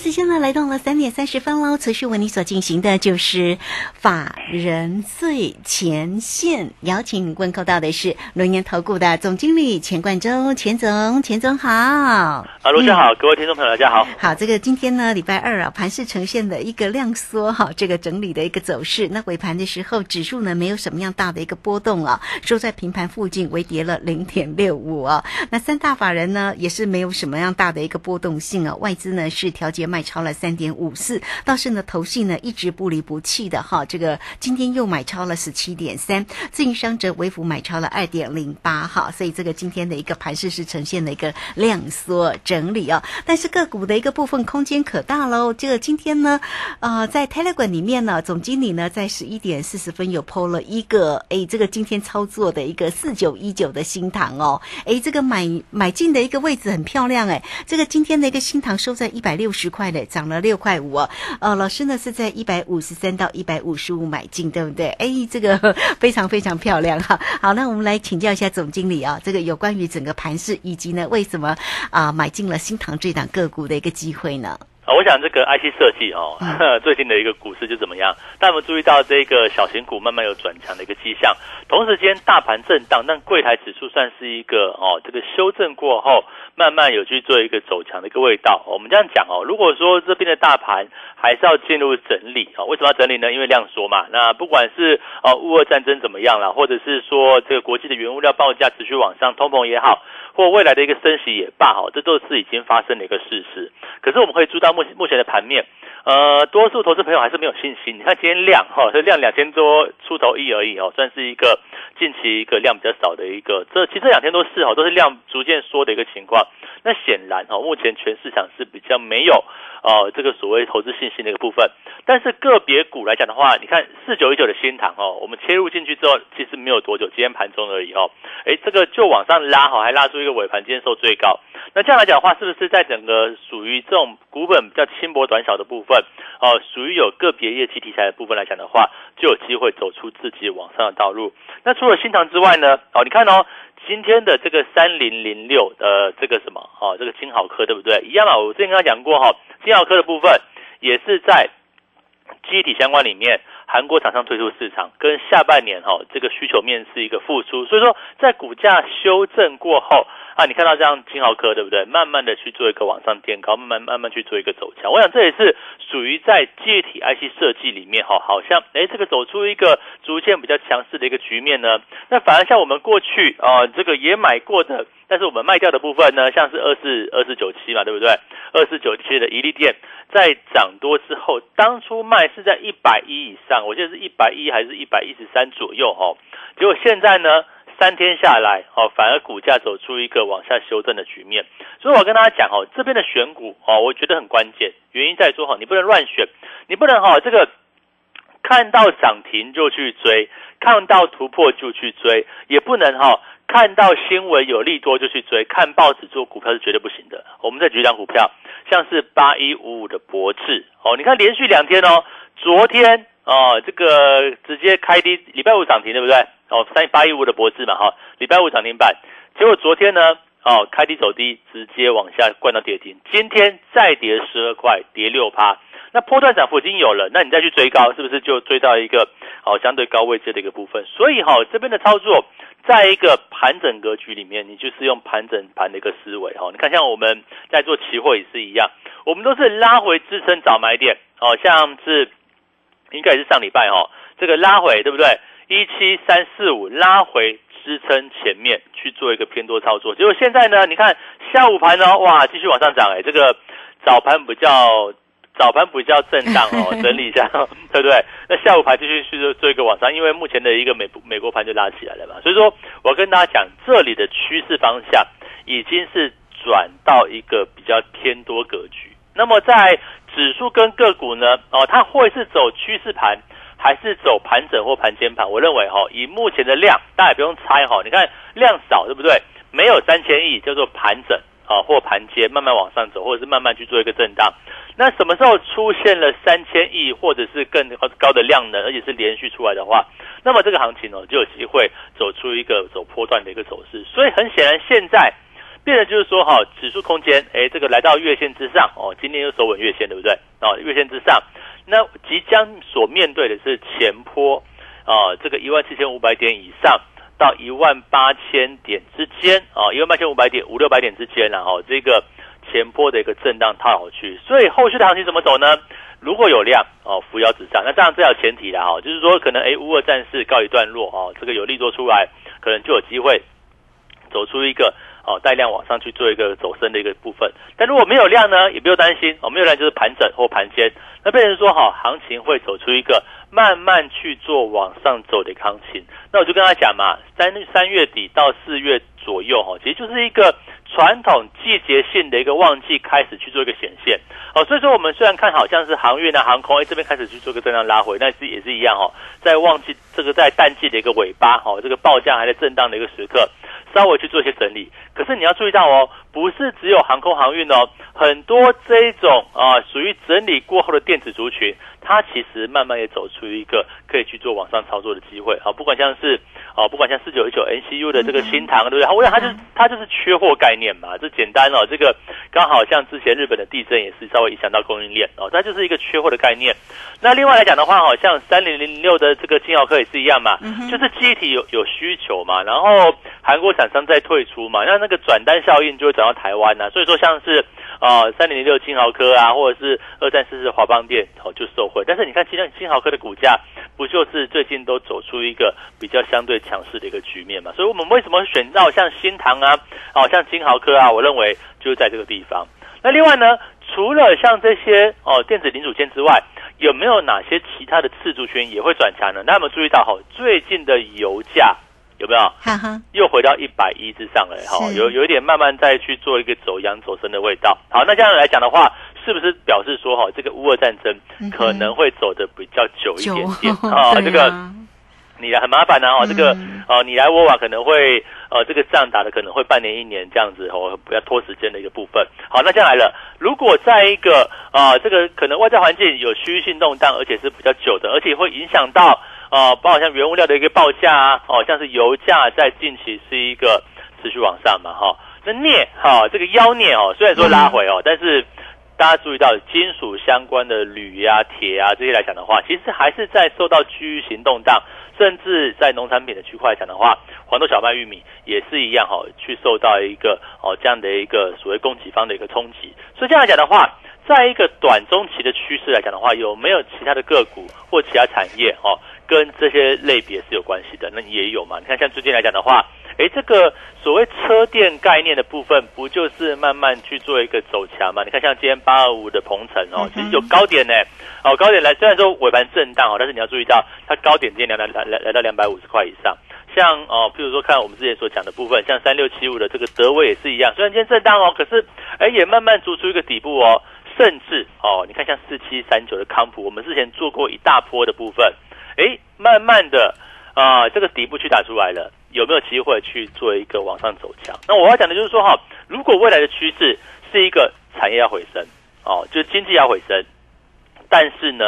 时间呢来到了三点三十分喽。持续为你所进行的就是法人最前线，邀请问候到的是龙岩投顾的总经理钱冠洲，钱总，钱总好。啊，罗总好，各位听众朋友大家好。好，这个今天呢，礼拜二啊，盘市呈现的一个量缩哈，这个整理的一个走势。那尾盘的时候，指数呢没有什么样大的一个波动啊，收在平盘附近，微跌了零点六五啊。那三大法人呢也是没有什么样大的一个波动性啊，外资呢是调节卖超了三点五四，倒是呢投信呢一直不离不弃的哈，这个今天又买超了十七点三，自营商则微幅买超了二点零八哈，所以这个今天的一个盘势是呈现了一个量缩整理啊，但是个股的一个部分空间可大喽。这个今天呢，呃，在 Telegram 里面呢，总经理呢在十一点四十分有 PO 了一个，哎，这个今天操作的一个四九一九的新塘哦，哎，这个买买进的一个位置很漂亮哎，这个今天的一个新塘收在一百六十块的，涨了六块五哦。呃，老师呢是在一百五十三到一百五十五买进，对不对？哎，这个 非常非常漂亮哈。好，那我们来请教一下总经理啊，这个有关于整个盘势以及呢为什么啊买进了新塘这档个股的一个机会呢？啊，我想这个 IC 设计哦，最近的一个股市就怎么样？但我们注意到这个小型股慢慢有转强的一个迹象，同时间大盘震荡，但柜台指数算是一个哦，这个修正过后，慢慢有去做一个走强的一个味道。我们这样讲哦，如果说这边的大盘还是要进入整理啊，为什么要整理呢？因为量缩嘛。那不管是哦乌俄战争怎么样了，或者是说这个国际的原物料报价持续往上，通膨也好，或未来的一个升息也罢，哈，这都是已经发生的一个事实。可是我们可以注意到目前目前的盘面，呃，多数投资朋友还是没有信心。你看今天量哈，是量两千多出头亿而已哦，算是一个近期一个量比较少的一个。这其实这两天都是哈，都是量逐渐缩的一个情况。那显然哈，目前全市场是比较没有呃这个所谓投资信心的一个部分。但是个别股来讲的话，你看四九一九的新塘哦，我们切入进去之后，其实没有多久，今天盘中而已哦，哎，这个就往上拉哈，还拉出一个尾盘，今天收最高。那这样来讲的话，是不是在整个属于这种股本比较轻薄短小的部分，哦，属于有个别业绩题材的部分来讲的话，就有机会走出自己往上的道路。那除了新塘之外呢？哦，你看哦，今天的这个三零零六的这个什么哦，这个金豪科对不对？一样啊，我之前跟他讲过哈，金豪科的部分也是在机体相关里面，韩国厂商退出市场，跟下半年哈这个需求面是一个复苏，所以说在股价修正过后。啊，你看到这样金豪科对不对？慢慢的去做一个往上垫高，慢慢慢慢去做一个走强。我想这也是属于在机体 IC 设计里面哈，好像哎这个走出一个逐渐比较强势的一个局面呢。那反而像我们过去啊这个也买过的，但是我们卖掉的部分呢，像是二四二四九七嘛，对不对？二四九七的一利店在涨多之后，当初卖是在一百一以上，我记得是一百一还是一百一十三左右哈。结果现在呢？三天下来，哦，反而股价走出一个往下修正的局面，所以我跟大家讲，哦，这边的选股，哦，我觉得很关键，原因在说，哈，你不能乱选，你不能，哈，这个看到涨停就去追，看到突破就去追，也不能，哈，看到新闻有利多就去追，看报纸做股票是绝对不行的。我们再举一张股票，像是八一五五的博智，哦，你看连续两天哦，昨天，哦，这个直接开低，礼拜五涨停，对不对？哦，三八一五的博智嘛，哈，礼拜五涨停板，结果昨天呢，哦，开低走低，直接往下灌到跌停，今天再跌十二块，跌六趴，那波段涨幅已经有了，那你再去追高，是不是就追到一个哦相对高位置的一个部分？所以哈，这边的操作，在一个盘整格局里面，你就是用盘整盘的一个思维哈。你看，像我们在做期货也是一样，我们都是拉回支撑找买点，哦，像是应该也是上礼拜哈，这个拉回对不对？一七三四五拉回支撑前面去做一个偏多操作，结果现在呢，你看下午盘呢，哇，继续往上涨哎，这个早盘比较早盘比较震荡哦，整理一下，对不对？那下午盘继续去做做一个往上，因为目前的一个美美国盘就拉起来了嘛，所以说我跟大家讲，这里的趋势方向已经是转到一个比较偏多格局。那么在指数跟个股呢，哦，它会是走趋势盘。还是走盘整或盘间盘？我认为哈，以目前的量，大家也不用猜哈，你看量少对不对？没有三千亿叫做盘整啊，或盘间慢慢往上走，或者是慢慢去做一个震荡。那什么时候出现了三千亿或者是更高的量能，而且是连续出来的话，那么这个行情呢就有机会走出一个走波段的一个走势。所以很显然，现在变的就是说哈，指数空间哎，这个来到月线之上哦，今天又守稳月线，对不对？哦，月线之上，那即将所面对的是前坡啊，这个一万七千五百点以上。到一万八千点之间啊，一万八千五百点五六百点之间，然后这个前波的一个震荡套好去，所以后续的行情怎么走呢？如果有量哦，扶摇直上，那这样这要前提的哈，就是说可能哎，乌俄战事告一段落哦，这个有利多出来，可能就有机会走出一个哦带量往上去做一个走升的一个部分。但如果没有量呢，也不用担心哦，没有量就是盘整或盘间，那变成说哈，行情会走出一个。慢慢去做往上走的行情，那我就跟他讲嘛，三三月底到四月左右哈，其实就是一个传统季节性的一个旺季开始去做一个显现哦，所以说我们虽然看好像是航运啊、航空，哎这边开始去做个震荡拉回，但是也是一样哦，在旺季这个在淡季的一个尾巴哦，这个报价还在震荡的一个时刻。稍微去做一些整理，可是你要注意到哦，不是只有航空航运哦，很多这种啊属于整理过后的电子族群，它其实慢慢也走出一个可以去做往上操作的机会啊。不管像是哦，不管像四九一九 NCU 的这个新塘，对不对？我想它就是它就是缺货概念嘛，这简单哦。这个刚好像之前日本的地震也是稍微影响到供应链哦，它就是一个缺货的概念。那另外来讲的话，好像三零零六的这个金豪科也是一样嘛，就是机体有有需求嘛，然后韩国。厂商在退出嘛，那那个转单效应就会转到台湾呐，所以说像是啊三零零六金豪科啊，或者是二三四四华邦店哦就受惠，但是你看今天金豪科的股价不就是最近都走出一个比较相对强势的一个局面嘛，所以我们为什么选到像新唐啊，哦像金豪科啊，我认为就是在这个地方。那另外呢，除了像这些哦电子零组件之外，有没有哪些其他的次族群也会转强呢？那我们注意到哈，最近的油价。有没有？哈哈又回到一百一之上了，哈，有有一点慢慢再去做一个走阳走升的味道。好，那这样来讲的话，是不是表示说，哈，这个乌俄战争可能会走的比较久一点点 啊？这个你来很麻烦呢，哦，这个哦，你来我往可能会呃，这个仗打的可能会半年一年这样子，哦，不要拖时间的一个部分。好，那这样来了，如果在一个啊，这个可能外在环境有区域性动荡，而且是比较久的，而且会影响到。哦，包括像原物料的一个报价啊，哦，像是油价在近期是一个持续往上嘛，哈，那镍哈这个妖镍哦，虽然说拉回哦，但是大家注意到金属相关的铝啊、铁啊这些来讲的话，其实还是在受到区域行动荡，甚至在农产品的区块来讲的话，黄豆、小麦、玉米也是一样哈，去受到一个哦这样的一个所谓供给方的一个冲击，所以这样来讲的话，在一个短中期的趋势来讲的话，有没有其他的个股或其他产业哦？跟这些类别是有关系的，那你也有嘛？你看，像最近来讲的话，哎，这个所谓车电概念的部分，不就是慢慢去做一个走强嘛？你看，像今天八二五的鹏程哦，其实有高点呢，哦，高点来，虽然说尾盘震荡哦，但是你要注意到，它高点今天来来来来到两百五十块以上。像哦，譬如说看我们之前所讲的部分，像三六七五的这个德威也是一样，虽然今天震荡哦，可是哎也慢慢逐出一个底部哦，甚至哦，你看像四七三九的康普，我们之前做过一大波的部分。哎，慢慢的啊，这个底部去打出来了，有没有机会去做一个往上走强？那我要讲的就是说哈，如果未来的趋势是一个产业要回升哦，就经济要回升，但是呢，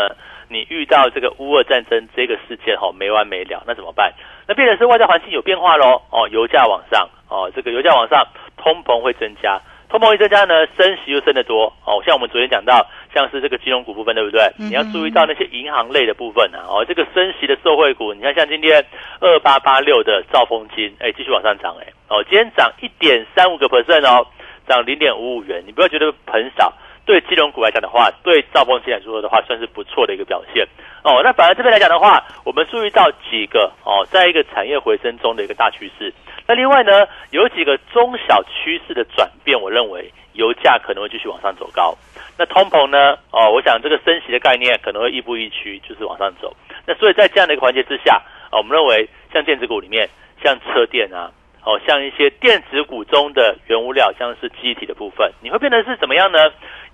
你遇到这个乌俄战争这个事件哈没完没了，那怎么办？那变成是外在环境有变化喽哦，油价往上哦，这个油价往上，通膨会增加。通膨一增加呢，升息又升得多哦。像我们昨天讲到，像是这个金融股部分，对不对？你要注意到那些银行类的部分啊。哦，这个升息的受惠股，你看像今天二八八六的兆丰金，哎，继续往上涨，哎，哦，今天涨一点三五个 percent 哦，涨零点五五元。你不要觉得很少，对金融股来讲的话，对兆丰金来说的话，算是不错的一个表现哦。那反而这边来讲的话，我们注意到几个哦，在一个产业回升中的一个大趋势。那另外呢，有几个中小趋势的转变，我认为油价可能会继续往上走高。那通膨呢？哦，我想这个升息的概念可能会亦步亦趋，就是往上走。那所以在这样的一个环节之下，啊，我们认为像电子股里面，像车电啊，哦，像一些电子股中的原物料，像是机体的部分，你会变得是怎么样呢？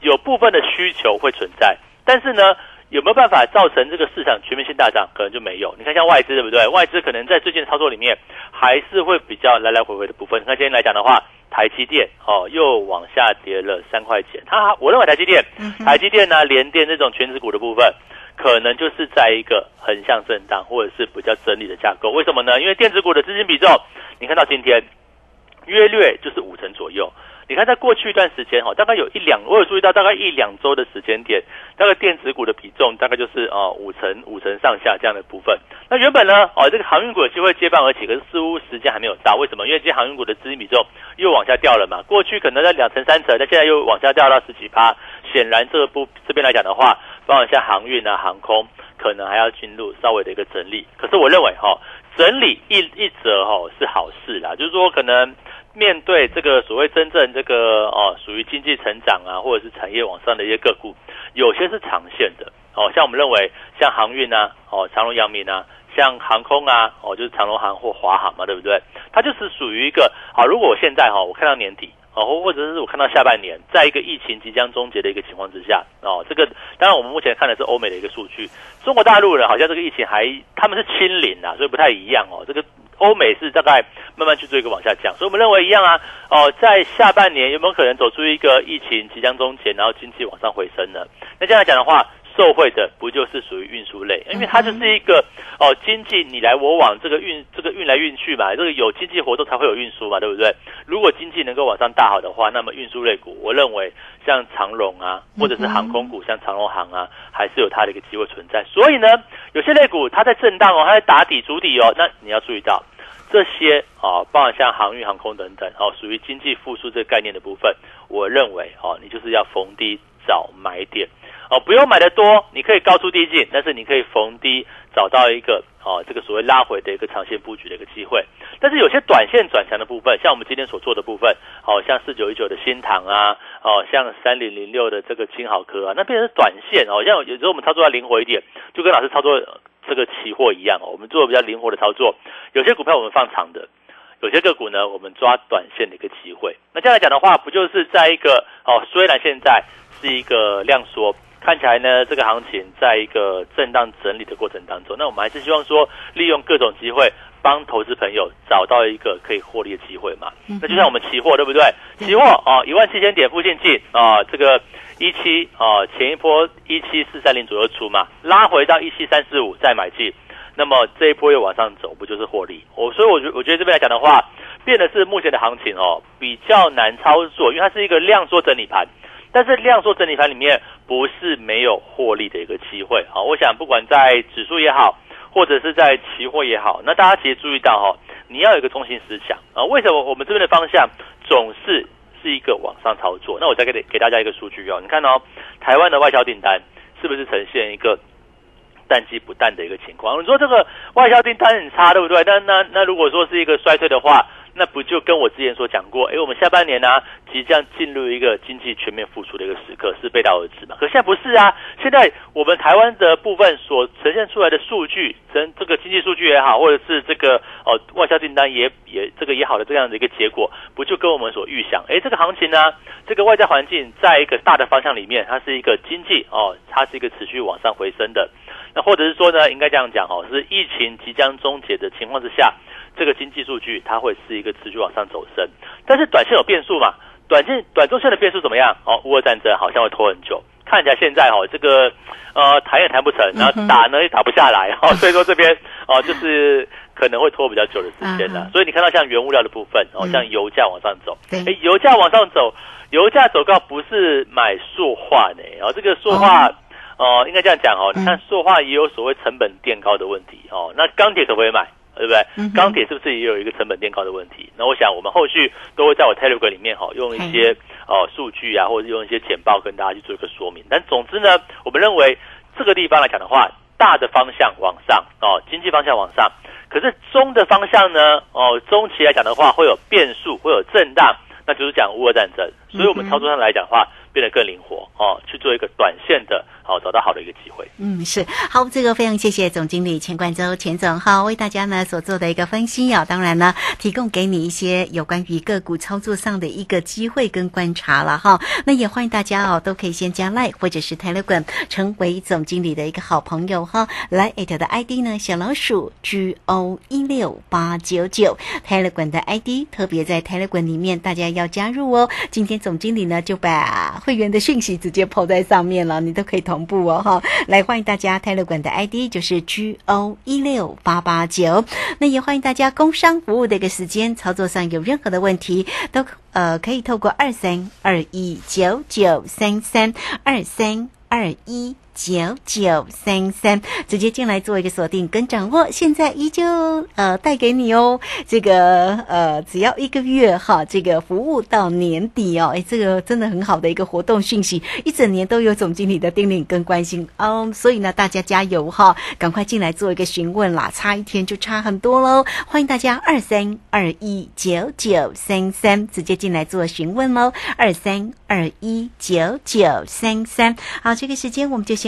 有部分的需求会存在，但是呢，有没有办法造成这个市场全面性大涨？可能就没有。你看像外资对不对？外资可能在最近的操作里面还是会比较来来回回的部分。那今天来讲的话，台积电哦又往下跌了三块钱。它我认为台积电、台积电呢、联电这种全指股的部分，可能就是在一个横向震荡或者是比较整理的架构。为什么呢？因为电子股的资金比重，你看到今天约略就是五成左右。你看，在过去一段时间哈，大概有一两，我有注意到大概一两周的时间点，大概电子股的比重大概就是哦五成五成上下这样的部分。那原本呢，哦这个航运股有机会接棒而起，可是似乎时间还没有到。为什么？因为这些航运股的资金比重又往下掉了嘛。过去可能在两成三成，那现在又往下掉到十几趴。显然，这个部这边来讲的话，包括像航运啊、航空，可能还要进入稍微的一个整理。可是我认为哈，整理一一则哈是好事啦，就是说可能。面对这个所谓真正这个哦，属于经济成长啊，或者是产业往上的一些个股，有些是长线的哦。像我们认为，像航运啊，哦，长隆、阳明啊，像航空啊，哦，就是长隆航或华航嘛，对不对？它就是属于一个好。如果我现在哈，我看到年底哦，或或者是我看到下半年，在一个疫情即将终结的一个情况之下哦，这个当然我们目前看的是欧美的一个数据，中国大陆人好像这个疫情还他们是清零啊，所以不太一样哦。这个。欧美是大概慢慢去做一个往下降，所以我们认为一样啊。哦，在下半年有没有可能走出一个疫情即将终结，然后经济往上回升呢？那这样来讲的话，受惠的不就是属于运输类？因为它就是一个哦，经济你来我往，这个运这个运来运去嘛，这个有经济活动才会有运输嘛，对不对？如果经济能够往上大好的话，那么运输类股，我认为像长荣啊，或者是航空股，像长荣航啊，还是有它的一个机会存在。所以呢，有些类股它在震荡哦，它在打底主底哦，那你要注意到。这些啊，包括像航运、航空等等，哦，属于经济复苏这个概念的部分，我认为哦，你就是要逢低找买点，哦，不用买的多，你可以高出低进，但是你可以逢低找到一个哦，这个所谓拉回的一个长线布局的一个机会。但是有些短线转强的部分，像我们今天所做的部分，哦，像四九一九的新塘啊，哦，像三零零六的这个金好科啊，那变成短线哦，像有时候我们操作要灵活一点，就跟老师操作。这个期货一样哦，我们做比较灵活的操作，有些股票我们放长的，有些个股呢我们抓短线的一个机会。那这样来讲的话，不就是在一个哦，虽然现在是一个量缩，看起来呢这个行情在一个震荡整理的过程当中，那我们还是希望说利用各种机会帮投资朋友找到一个可以获利的机会嘛。那就像我们期货对不对？期货哦，一万七千点附近进啊，这个。一七啊，前一波一七四三零左右出嘛，拉回到一七三四五再买进，那么这一波又往上走，不就是获利？我所以我觉我觉得这边来讲的话，变的是目前的行情哦，比较难操作，因为它是一个量缩整理盘，但是量缩整理盘里面不是没有获利的一个机会啊。我想不管在指数也好，或者是在期货也好，那大家其实注意到哈，你要有一个中心思想啊。为什么我们这边的方向总是？是一个往上操作，那我再给给大家一个数据哦，你看哦，台湾的外销订单是不是呈现一个淡季不淡的一个情况？你说这个外销订单很差，对不对？那那那如果说是一个衰退的话。那不就跟我之前所讲过，哎，我们下半年呢即将进入一个经济全面复苏的一个时刻，是背道而驰嘛？可现在不是啊，现在我们台湾的部分所呈现出来的数据，跟这个经济数据也好，或者是这个哦外销订单也也这个也好的这样的一个结果，不就跟我们所预想？哎，这个行情呢，这个外在环境在一个大的方向里面，它是一个经济哦，它是一个持续往上回升的。那或者是说呢，应该这样讲哦，是疫情即将终结的情况之下。这个经济数据它会是一个持续往上走升，但是短线有变数嘛？短线、短中线的变数怎么样？哦，乌俄战争好像会拖很久，看起来现在哦，这个呃谈也谈不成，然后打呢也打不下来，哦，所以说这边哦就是可能会拖比较久的时间了。所以你看到像原物料的部分，哦，像油价往上走，哎，油价往上走，油价走高不是买塑化呢？哦，这个塑化哦，应该这样讲哦，你看塑化也有所谓成本垫高的问题哦，那钢铁可不可以买？对不对？钢铁是不是也有一个成本垫高的问题？那我想我们后续都会在我 Telegram 里面哈，用一些哦数据啊，或者用一些简报跟大家去做一个说明。但总之呢，我们认为这个地方来讲的话，大的方向往上哦，经济方向往上。可是中的方向呢，哦，中期来讲的话会有变数，会有震荡，那就是讲乌俄战争。所以我们操作上来讲的话，变得更灵活哦，去做一个短线的哦，找到好的一个机会。嗯，是好，这个非常谢谢总经理钱冠洲钱总哈，为大家呢所做的一个分析啊，当然呢，提供给你一些有关于个股操作上的一个机会跟观察了哈。那也欢迎大家哦，都可以先加 Line 或者是 Telegram 成为总经理的一个好朋友哈。来 at 的 ID 呢，小老鼠 G O 一六八九九 Telegram 的 ID，特别在 Telegram 里面大家要加入哦。今天总经理呢就把会员的讯息直接抛在上面了，你都可以同步哦哈。来欢迎大家泰乐馆的 ID 就是 G O 一六八八九，那也欢迎大家工商服务的一个时间，操作上有任何的问题都呃可以透过二三二一九九三三二三二一。九九三三，直接进来做一个锁定跟掌握。现在依旧呃带给你哦，这个呃只要一个月哈，这个服务到年底哦，哎，这个真的很好的一个活动讯息，一整年都有总经理的叮咛跟关心哦。所以呢，大家加油哈，赶快进来做一个询问啦，差一天就差很多喽。欢迎大家二三二一九九三三直接进来做询问喽，二三二一九九三三。好，这个时间我们就先。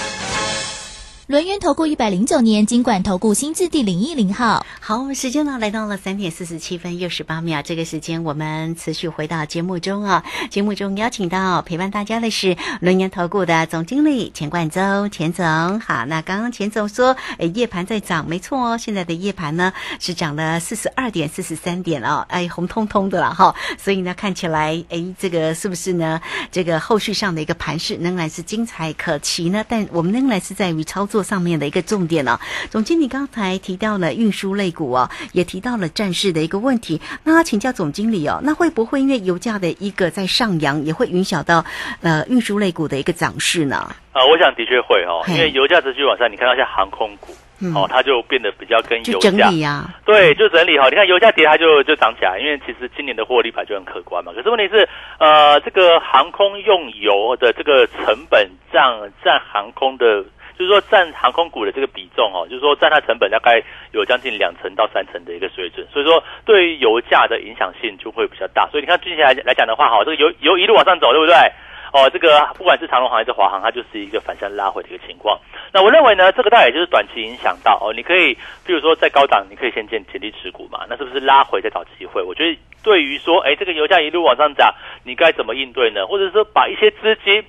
轮源投顾一百零九年金管投顾新字第零一零号，好，我们时间呢来到了三点四十七分又十八秒，这个时间我们持续回到节目中啊。节目中邀请到陪伴大家的是轮源投顾的总经理钱冠洲钱总。好，那刚刚钱总说，诶，夜盘在涨，没错哦，现在的夜盘呢是涨了四十二点四十三点哦，哎，红彤彤的了哈。所以呢，看起来，哎，这个是不是呢？这个后续上的一个盘势仍然是精彩可期呢？但我们仍然是在于操作。上面的一个重点呢，总经理刚才提到了运输类股哦，也提到了战事的一个问题。那请教总经理哦，那会不会因为油价的一个在上扬，也会影响到呃运输类股的一个涨势呢？啊，我想的确会哦，因为油价持续往上，你看到像航空股哦，它就变得比较跟油价啊，对，就整理哈。你看油价跌，它就就涨起来，因为其实今年的获利牌就很可观嘛。可是问题是，呃，这个航空用油的这个成本占占航空的。就是说，占航空股的这个比重哦，就是说占它成本大概有将近两成到三成的一个水准，所以说对于油价的影响性就会比较大。所以你看近期来来讲的话，哈，这个油油一路往上走，对不对？哦，这个不管是长龙航还是华航，它就是一个反向拉回的一个情况。那我认为呢，这个大概就是短期影响到哦，你可以，比如说在高档，你可以先建潜力持股嘛，那是不是拉回再找机会？我觉得对于说，哎，这个油价一路往上涨，你该怎么应对呢？或者说把一些资金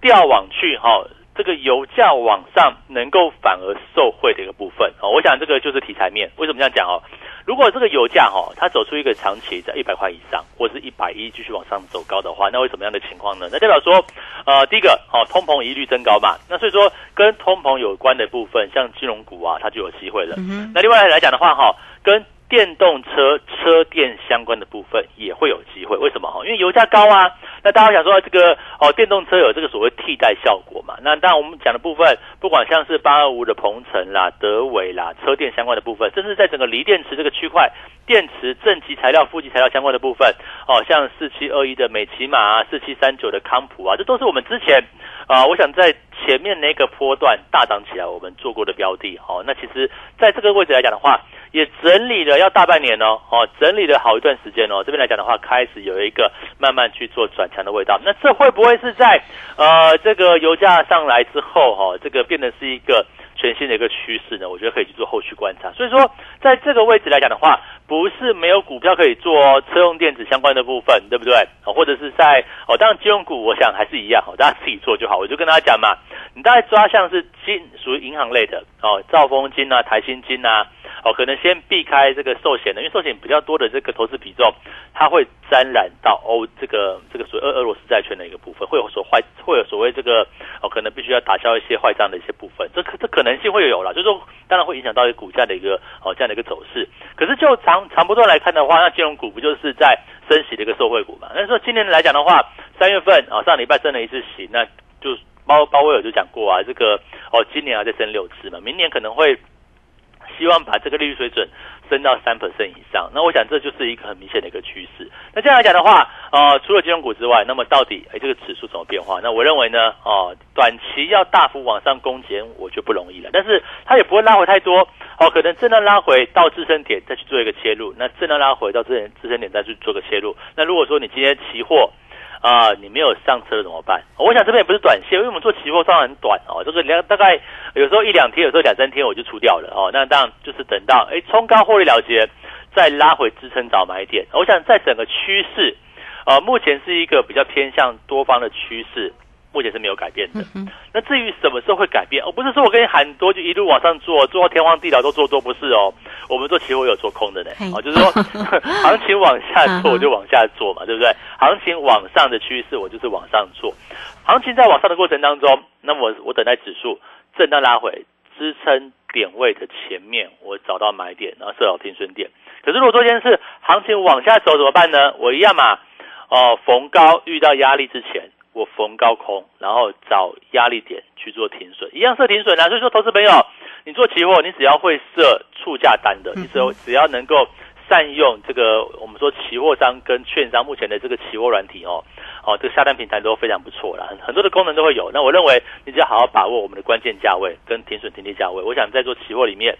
调往去哈？这个油价往上能够反而受惠的一个部分哦，我想这个就是题材面。为什么这样讲哦？如果这个油价哈，它走出一个长期在一百块以上，或是一百一继续往上走高的话，那会什么样的情况呢？那代表说，呃，第一个哦，通膨一律增高嘛。那所以说，跟通膨有关的部分，像金融股啊，它就有机会了。那另外来讲的话哈，跟电动车车电相关的部分也会有机会。为什么哈？因为油价高啊。那大家想说这个哦，电动车有这个所谓替代效果嘛？那当然我们讲的部分，不管像是八二五的鹏程啦、德伟啦，车电相关的部分，甚至在整个锂电池这个区块，电池正极材料、负极材料相关的部分，哦，像四七二一的美骑马啊，四七三九的康普啊，这都是我们之前啊，我想在前面那个波段大涨起来我们做过的标的。哦，那其实在这个位置来讲的话，也整理了要大半年哦，哦，整理了好一段时间哦。这边来讲的话，开始有一个慢慢去做转强的味道。那这会不会是在呃这个油价上来之后哈，这个变得是一个全新的一个趋势呢？我觉得可以去做后续观察。所以说，在这个位置来讲的话，不是没有股票可以做哦，车用电子相关的部分，对不对？哦，或者是在哦，当然金融股，我想还是一样，哦，大家自己做就好。我就跟大家讲嘛，你大概抓像是金属于银行类的哦，兆丰金啊、台新金啊。哦，可能先避开这个寿险的，因为寿险比较多的这个投资比重，它会沾染到欧这个这个所谓俄俄罗斯债券的一个部分，会有所坏，会有所谓这个哦，可能必须要打消一些坏账的一些部分，这可这可能性会有了，就是说当然会影响到一个股价的一个哦这样的一个走势。可是就长长波段来看的话，那金融股不就是在升息的一个受惠股嘛？那说今年来讲的话，三月份啊上礼拜升了一次息，那就包包威尔就讲过啊，这个哦今年要再升六次嘛，明年可能会。希望把这个利率水准升到三 percent 以上，那我想这就是一个很明显的一个趋势。那这样来讲的话，呃，除了金融股之外，那么到底哎这个指数怎么变化？那我认为呢，哦，短期要大幅往上攻坚，我就不容易了。但是它也不会拉回太多，哦，可能震荡拉回到支撑点再去做一个切入，那震荡拉回到支支撑点再去做个切入。那如果说你今天期货，啊，你没有上车怎么办？我想这边也不是短线，因为我们做期货上很短哦，这个两大概有时候一两天，有时候两三天我就出掉了哦。那当然就是等到哎冲高获利了结，再拉回支撑找买点。我想在整个趋势，呃，目前是一个比较偏向多方的趋势。目前是没有改变的。那至于什么时候会改变，哦，不是说我跟你喊多就一路往上做，做到天荒地老都做多，不是哦。我们做期货有做空的呢，哦，就是说 行情往下做我就往下做嘛，对不对？行情往上的趋势我就是往上做。行情在往上的过程当中，那么我我等待指数震荡拉回支撑点位的前面，我找到买点，然后设好停损点。可是如果昨天是行情往下走怎么办呢？我一样嘛，哦，逢高遇到压力之前。我逢高空，然后找压力点去做停损，一样设停损啊。所以说，投资朋友，你做期货，你只要会设促价单的，你只要只要能够善用这个我们说期货商跟券商目前的这个期货软体哦，哦，这个下单平台都非常不错啦，很很多的功能都会有。那我认为，你只要好好把握我们的关键价位跟停损停利价位，我想在做期货里面。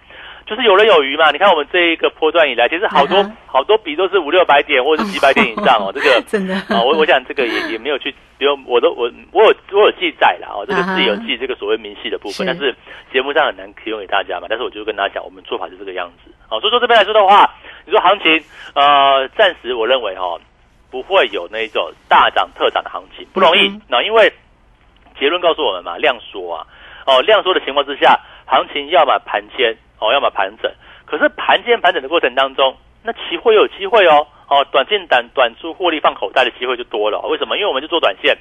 就是有人有余嘛？你看我们这一个波段以来，其实好多好多笔都是五六百点或者是几百点以上哦。这个 真的啊，我我想这个也也没有去，比如我都我我有我有记载了哦，这个自己有记这个所谓明细的部分，但是节目上很难提供给大家嘛。但是我就跟大家讲，我们做法是这个样子哦。所以说这边来说的话，你说行情呃，暂时我认为哈不会有那种大涨特涨的行情，不容易。那因为结论告诉我们嘛，量缩啊哦，量缩的情况之下，行情要么盘签。哦，要么盘整，可是盘间盘整的过程当中，那期货有机会哦，哦，短进短短出获利放口袋的机会就多了。为什么？因为我们就做短线。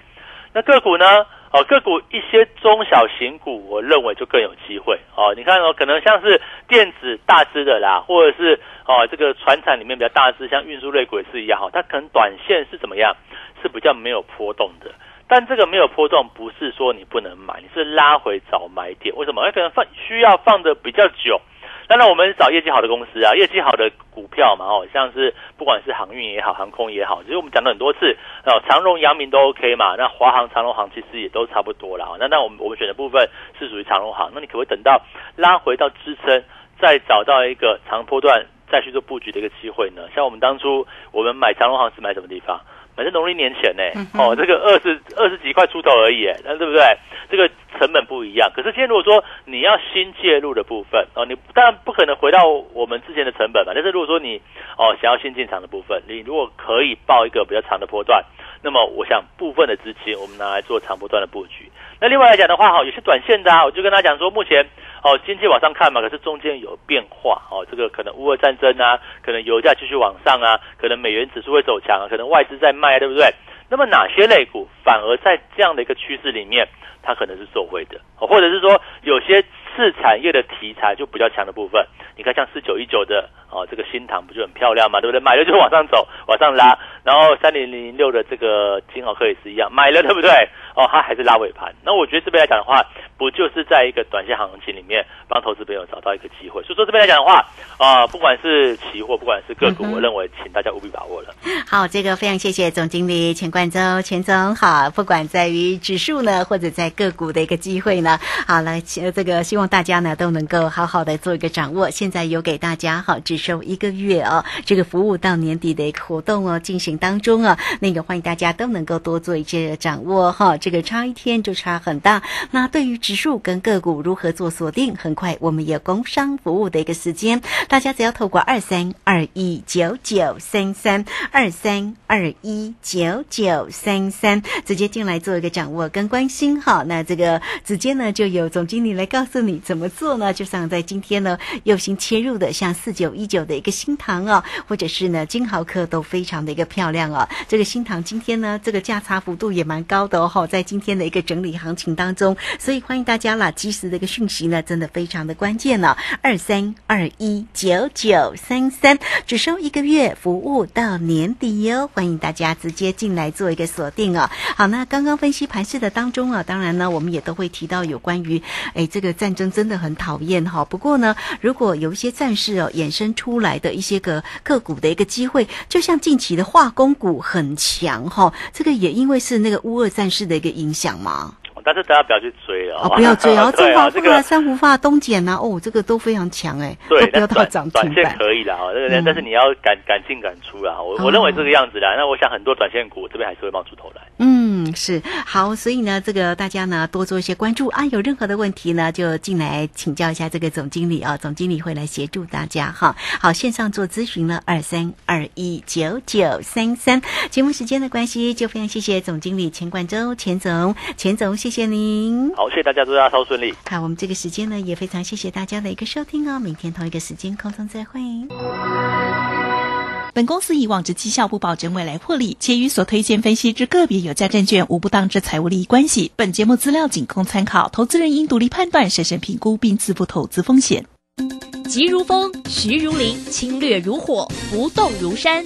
那个股呢？哦，个股一些中小型股，我认为就更有机会。哦，你看哦，可能像是电子大支的啦，或者是哦这个船产里面比较大支，像运输类股也是一样哈。它可能短线是怎么样？是比较没有波动的。但这个没有波动，不是说你不能买，你是拉回找买点。为什么？因为可能放需要放的比较久。当然，我们找业绩好的公司啊，业绩好的股票嘛，哦，像是不管是航运也好，航空也好，其实我们讲了很多次，哦，长荣、阳明都 OK 嘛。那华航、长荣航其实也都差不多了。那那我们我们选的部分是属于长荣航，那你可不可以等到拉回到支撑，再找到一个长波段再去做布局的一个机会呢？像我们当初我们买长荣航是买什么地方？反正农历年前呢，哦，这个二十二十几块出头而已，那对不对？这个成本不一样。可是现在如果说你要新介入的部分哦，你当然不可能回到我们之前的成本嘛。但是如果说你哦想要新进场的部分，你如果可以报一个比较长的波段，那么我想部分的资金我们拿来做长波段的布局。那另外来讲的话，哈，有些短线的啊，我就跟他讲说，目前。哦，经济往上看嘛，可是中间有变化哦，这个可能乌俄战争啊，可能油价继续往上啊，可能美元指数会走强，可能外资在卖，对不对？那么哪些类股反而在这样的一个趋势里面，它可能是受惠的，或者是说有些次产业的题材就比较强的部分，你看像四九一九的哦，这个新塘不就很漂亮嘛，对不对？买了就往上走，往上拉。然后三零零六的这个金豪科也是一样，买了对不对？哦，它还是拉尾盘。那我觉得这边来讲的话，不就是在一个短线行情里面帮投资朋友找到一个机会？所以说这边来讲的话，啊、不管是期货，不管是个股，我认为请大家务必把握了。好，这个非常谢谢总经理钱冠周，钱总好。不管在于指数呢，或者在个股的一个机会呢，好来，呃这个希望大家呢都能够好好的做一个掌握。现在有给大家哈，只收一个月哦，这个服务到年底的一个活动哦进行当中啊，那个欢迎大家都能够多做一些掌握哈。这个差一天就差很大。那对于指数跟个股如何做锁定，很快我们也工商服务的一个时间，大家只要透过二三二一九九三三二三二一九九三三直接进来做一个掌握跟关心哈。那这个直接呢就有总经理来告诉你怎么做呢？就像在今天呢右心切入的，像四九一九的一个新塘哦，或者是呢金豪科都非常的一个漂亮哦。这个新塘今天呢这个价差幅度也蛮高的哦，在今天的一个整理行情当中，所以欢迎大家啦，及时的一个讯息呢真的非常的关键了、二三二一九九三三，只收一个月服务到年底哟，欢迎大家直接进来做一个锁定哦。好，那刚刚分析盘势的当中啊，当然呢，我们也都会提到有关于，哎，这个战争真的很讨厌哈。不过呢，如果有一些战事哦衍生出来的一些个个股的一个机会，就像近期的化工股很强哈，这个也因为是那个乌俄战事的一个影响嘛。但是大家不要去追哦，哦，不要追 哦，对啊，中华富啊、这个珊瑚发、东碱呐，哦，这个都非常强哎，对，不要到涨停板。短线可以啦哈，这个嗯但是你要敢敢进敢出啦，我哦我认为这个样子啦。那我想很多短线股这边还是会冒出头来。嗯，是好，所以呢，这个大家呢多做一些关注啊，有任何的问题呢，就进来请教一下这个总经理啊，总经理会来协助大家哈。好，线上做咨询了，二三二一九九三三。节目时间的关系，就非常谢谢总经理钱冠周钱总，钱总谢谢您。好，谢谢大家，祝大家超顺利。好，我们这个时间呢，也非常谢谢大家的一个收听哦。明天同一个时间空中再会。本公司以往之绩效不保证未来获利，且与所推荐分析之个别有价证券无不当之财务利益关系。本节目资料仅供参考，投资人应独立判断、审慎评估并自负投资风险。急如风，徐如林，侵略如火，不动如山。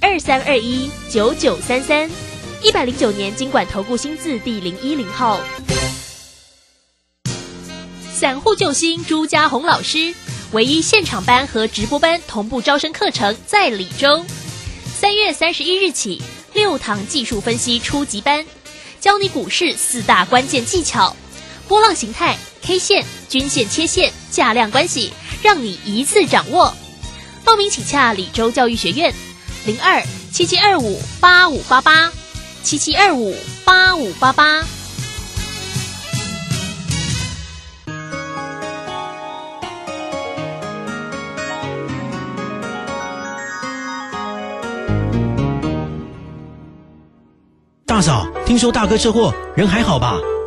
二三二一九九三三，一百零九年经管投顾新字第零一零号。散户救星朱家红老师，唯一现场班和直播班同步招生课程在李州。三月三十一日起，六堂技术分析初级班，教你股市四大关键技巧：波浪形态、K 线、均线、切线、价量关系，让你一次掌握。报名请洽李州教育学院，零二七七二五八五八八七七二五八五八八。大嫂，听说大哥车祸，人还好吧？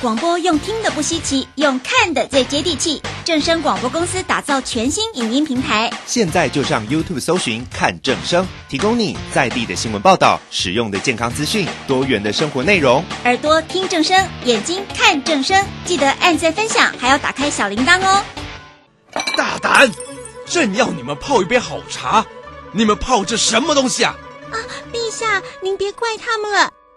广播用听的不稀奇，用看的最接地气。正声广播公司打造全新影音平台，现在就上 YouTube 搜寻看正声，提供你在地的新闻报道、实用的健康资讯、多元的生活内容。耳朵听正声，眼睛看正声，记得按赞分享，还要打开小铃铛哦。大胆！朕要你们泡一杯好茶，你们泡这什么东西啊？啊，陛下，您别怪他们了。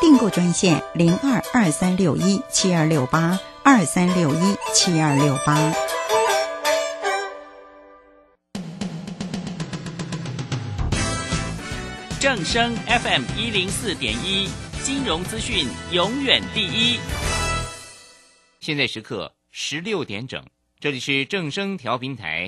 订购专线零二二三六一七二六八二三六一七二六八。正声 FM 一零四点一，金融资讯永远第一。现在时刻十六点整，这里是正声调频台